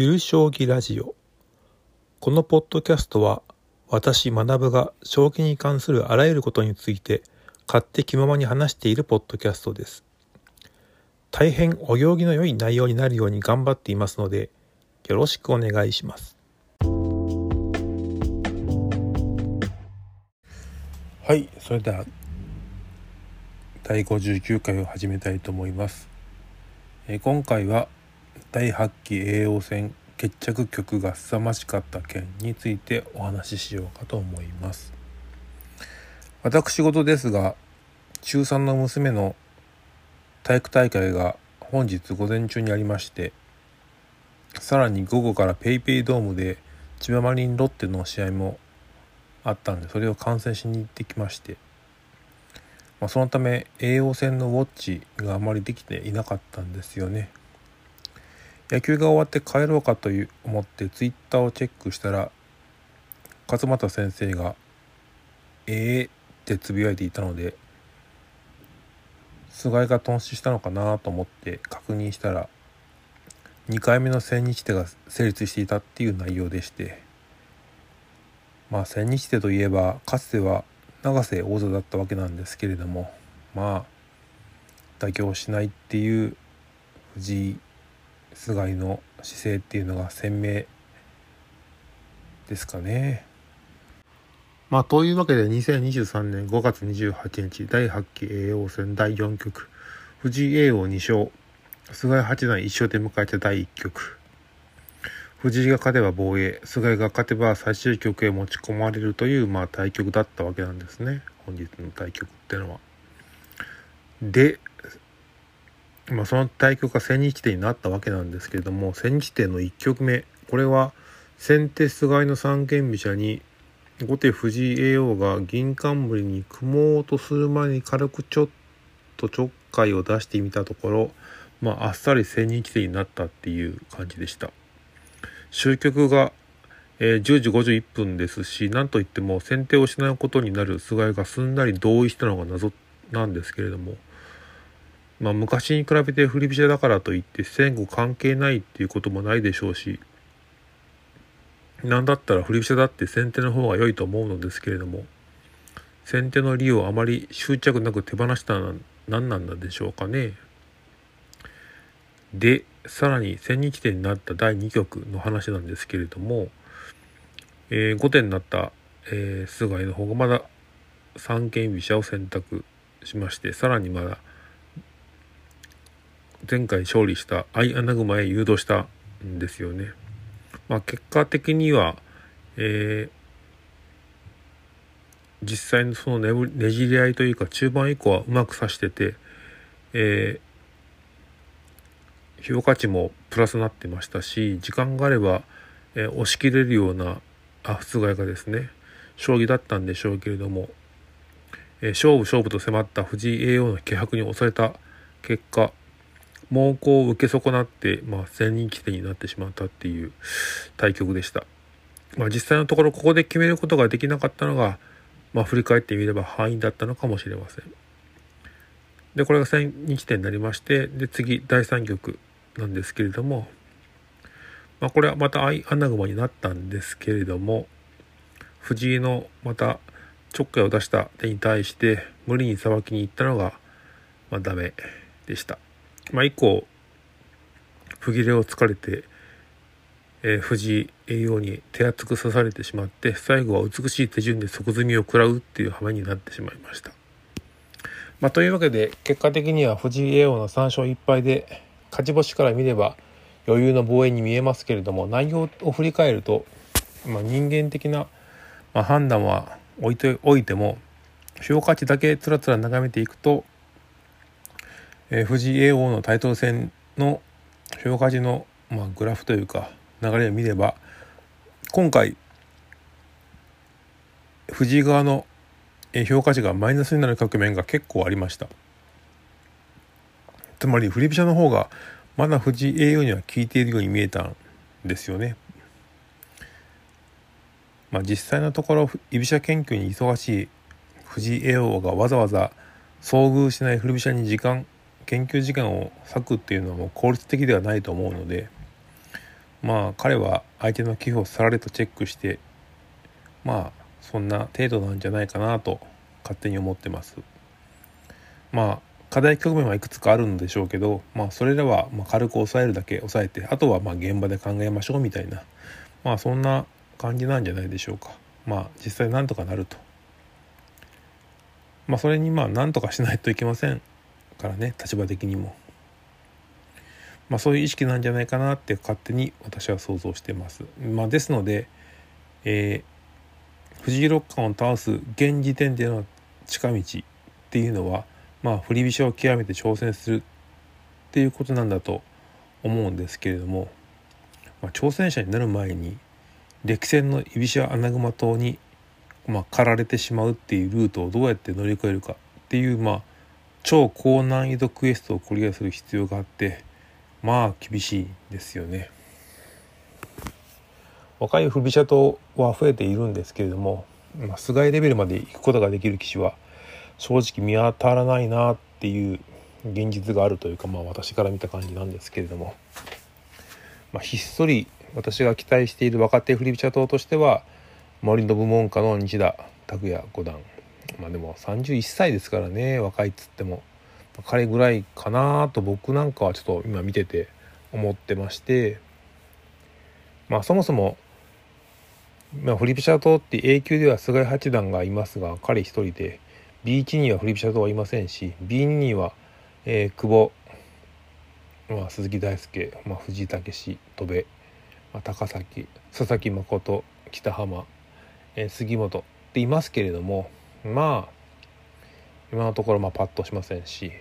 ゆる将棋ラジオ。このポッドキャストは私学が将棋に関するあらゆることについて勝手気ままに話しているポッドキャストです。大変お行儀の良い内容になるように頑張っていますのでよろしくお願いします。はいそれでは第59回を始めたいと思います。え今回は第8期叡王戦決着局が凄まじかった件についてお話ししようかと思います。私事ですが中3の娘の体育大会が本日午前中にありましてさらに午後から PayPay ドームで千葉マリンロッテの試合もあったんでそれを観戦しに行ってきましてまあ、そのため栄養戦のウォッチがあまりできていなかったんですよね。野球が終わって帰ろうかという思ってツイッターをチェックしたら勝俣先生が「ええー」ってつぶやいていたので菅井が頓死したのかなと思って確認したら2回目の千日手が成立していたっていう内容でして。まあ千日手といえばかつては永瀬王座だったわけなんですけれどもまあ妥協しないっていう藤井菅井の姿勢っていうのが鮮明ですかね。まあというわけで2023年5月28日第8期叡王戦第4局藤井叡王2勝菅井八段1勝で迎えた第1局藤井が勝てば防衛菅井が勝てば最終局へ持ち込まれるという、まあ、対局だったわけなんですね本日の対局っていうのは。で、まあ、その対局が千日手になったわけなんですけれども千日手の1局目これは先手菅井の三間飛車に後手藤井叡王が銀冠に組もうとする前に軽くちょっとちょっかいを出してみたところ、まあ、あっさり千日手になったっていう感じでした。終局が、え、10時51分ですし何といっても先手を失うことになる菅井がすんなり同意したのが謎なんですけれども、まあ、昔に比べて振り飛車だからといって戦後関係ないっていうこともないでしょうし何だったら振り飛車だって先手の方が良いと思うのですけれども先手の利をあまり執着なく手放したのは何なんでしょうかね。でさらに千日手になった第2局の話なんですけれども、えー、5手になった、えー、菅井の方がまだ三間飛車を選択しましてさらにまだ前回勝利した相穴熊へ誘導したんですよね。まあ、結果的には、えー、実際のそのねねじり合いというか中盤以降はうまく指してて、えー、評価値もプラスになってましたし時間があれば、えー、押し切れるようなあ普がですね将棋だったんでしょうけれども、えー、勝負勝負と迫った藤井叡王の気迫に押された結果猛攻を受け損なって、まあ、千人規定になってしまったっていう対局でした。まあ、実際のところここで決めることができなかったのが、まあ、振り返ってみれば範囲だったのかもしれません。でこれが千日手になりましてで次第3局なんですけれども、まあ、これはまた相穴熊になったんですけれども藤井のまたちょっかいを出した手に対して無理にさばきに行ったのが、まあ、ダメでした。まあ、以降不切れをつかれて、えー、藤井栄養に手厚く刺されてしまって最後は美しい手順で即詰みを食らうっていう羽目になってしまいました。まあ、というわけで結果的には藤井栄養の3勝1敗で勝ち星から見れば余裕の防衛に見えますけれども内容を振り返ると、まあ、人間的な、まあ、判断は置いておいても評価値だけつらつら眺めていくと、えー、藤井叡王のタイトル戦の評価値の、まあ、グラフというか流れを見れば今回藤井側の評価値がマイナスになる局面が結構ありました。つまり振り飛車の方がまだ藤井栄養には効いているように見えたんですよね。まあ実際のところ居飛車研究に忙しい藤井叡王がわざわざ遭遇しない振り飛車に時間研究時間を割くっていうのはもう効率的ではないと思うので、まあ彼は相手の棋譜をさらりとチェックしてまあそんな程度なんじゃないかなと勝手に思ってます。まあ課題局面はいくつかあるんでしょうけどまあそれらはま軽く抑えるだけ抑えてあとはま現場で考えましょうみたいなまあそんな感じなんじゃないでしょうか。まあ実際なんとかなると。まあそれにまあなんとかしないといけません。からね立場的にも。まあそういう意識なんじゃないかなって勝手に私は想像してます。まあですのでえー、藤井六冠を倒す現時点での近道っていうのはまあ振り飛車を極めて挑戦するっていうことなんだと思うんですけれども、まあ、挑戦者になる前に歴戦の居飛車穴熊島に、まあ、駆られてしまうっていうルートをどうやって乗り越えるかっていうまあ超高難易度クエストをクリアする必要があってまあ厳しいですよね。若い振り飛車党は増えているんですけれども、まあ、菅井レベルまで行くことができる棋士は正直見当たらないなっていう現実があるというかまあ私から見た感じなんですけれども、まあ、ひっそり私が期待している若手振り飛車党としては森信門下の西田拓也五段まあでも31歳ですからね若いっつっても。彼ぐらいかなと僕なんかはちょっと今見てて思ってまして。まあそもそもまあ、振り飛車党って A 級では菅井八段がいますが彼一人で B1 には振り飛車党はいませんし B2 には、えー、久保、まあ、鈴木大輔、まあ、藤井武史戸辺、まあ、高崎佐々木誠北浜、えー、杉本っていますけれどもまあ今のところまあパッとしませんし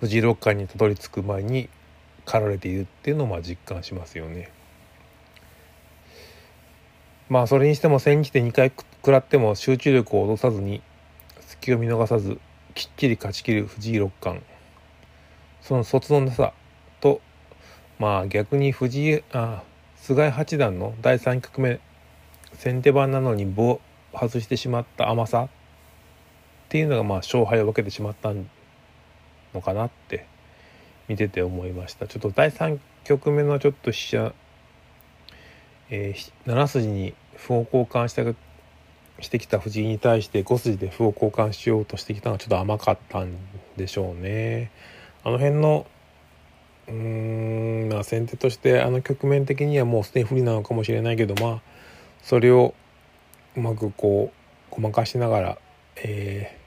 藤井六冠にたどり着く前に駆られているっていうのをまあ実感しますよね。まあそれにしても千日で2回食らっても集中力を落とさずに隙を見逃さずきっちり勝ちきる藤井六冠その卒のなさとまあ逆に藤井あ菅井八段の第3局目先手番なのに棒外してしまった甘さっていうのがまあ勝敗を分けてしまったのかなって見てて思いましたちょっと第3局目のちょっと飛車、えー、7筋に歩を交換したしてきた藤井に対して5筋で歩を交換しようとしてきたのはちょっと甘かったんでしょうね。あの辺のうーんまあ先手としてあの局面的にはもうすでに不利なのかもしれないけどまあそれをうまくこうごまかしながら、え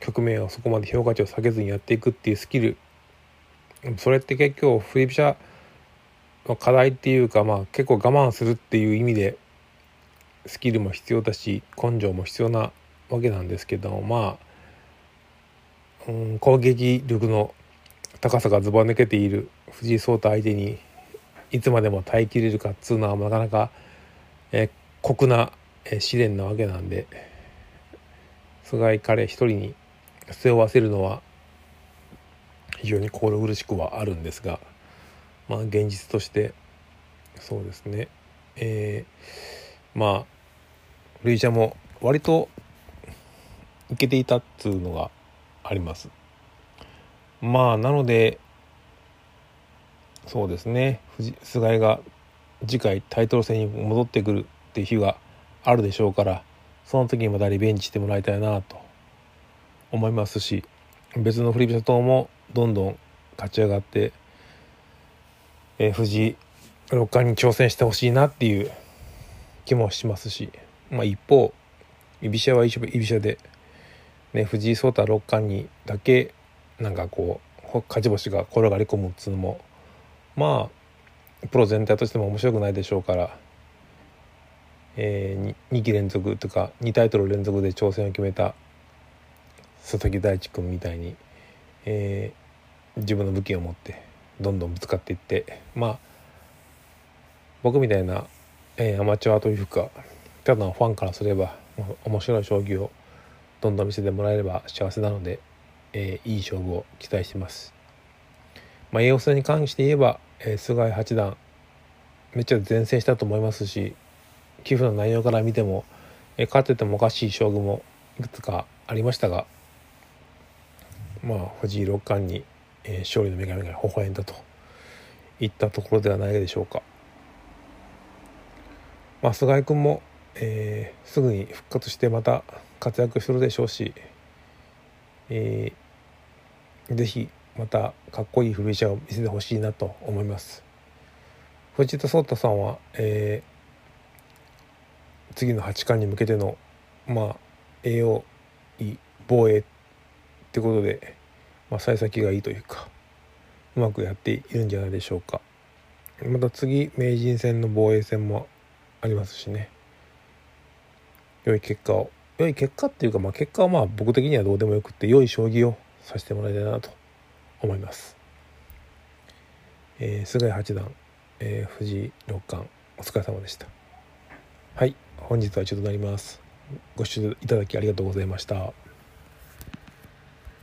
ー、局面をそこまで評価値を下げずにやっていくっていうスキル。それって結構振り飛車の課題っていうかまあ結構我慢するっていう意味でスキルも必要だし根性も必要なわけなんですけどまあ、うん、攻撃力の高さがずば抜けている藤井聡太相手にいつまでも耐えきれるかっつうのはなかなか、え酷な、試練なわけなんで菅井彼一人に背負わせるのは非常に心苦しくはあるんですがまあ現実としてそうですね。えー、まあルイジャも割といけていたっつうのがあります。まあなのでそうですね。菅井が次回タイトル戦に戻ってくるっていう日があるでしょうからその時にまたリベンジしてもらいたいなと思いますし別のフリピシャ党もどんどん勝ち上がって、えー、藤井六冠に挑戦してほしいなっていう気もしますしまあ、一方居飛車は居飛車で、ね、藤井聡太六冠にだけなんかこう勝ち星が転がり込むっつうのもまあプロ全体としても面白くないでしょうから、えー、2, 2期連続とか2タイトル連続で挑戦を決めた佐々木大地君みたいに、えー、自分の武器を持ってどんどんぶつかっていってまあ僕みたいな、えー、アマチュアというかただのファンからすれば面白い将棋をどんどん見せてもらえれば幸せなので、えー、いい勝負を期待してます。まあ、栄養戦に関して言えば、えー、菅井八段めっちゃ善戦したと思いますし寄付の内容から見ても、え、勝っててもおかしい将棋もいくつかありましたがまあ藤井六冠に、え、勝利の女神が微笑んだといったところではないでしょうか。まあ、菅井君も、えー、すぐに復活してまた活躍するでしょうし、えー、ぜひまたかっこいい振り飛車を見せてほしいなと思います。藤田壮太さんは、えー、次の八冠に向けてのまあ栄養い防衛ってことで、まあ、幸先がいいというかうまくやっているんじゃないでしょうか。また次名人戦の防衛戦もありますしね。良い結果を。良い結果っていうか、まあ、結果はまあ僕的にはどうでもよくって良い将棋をさせてもらいたいなと思います、えー、菅井八段、えー、藤井六冠お疲れ様でした。はい。本日は以上となります。ご視聴いただきありがとうございました。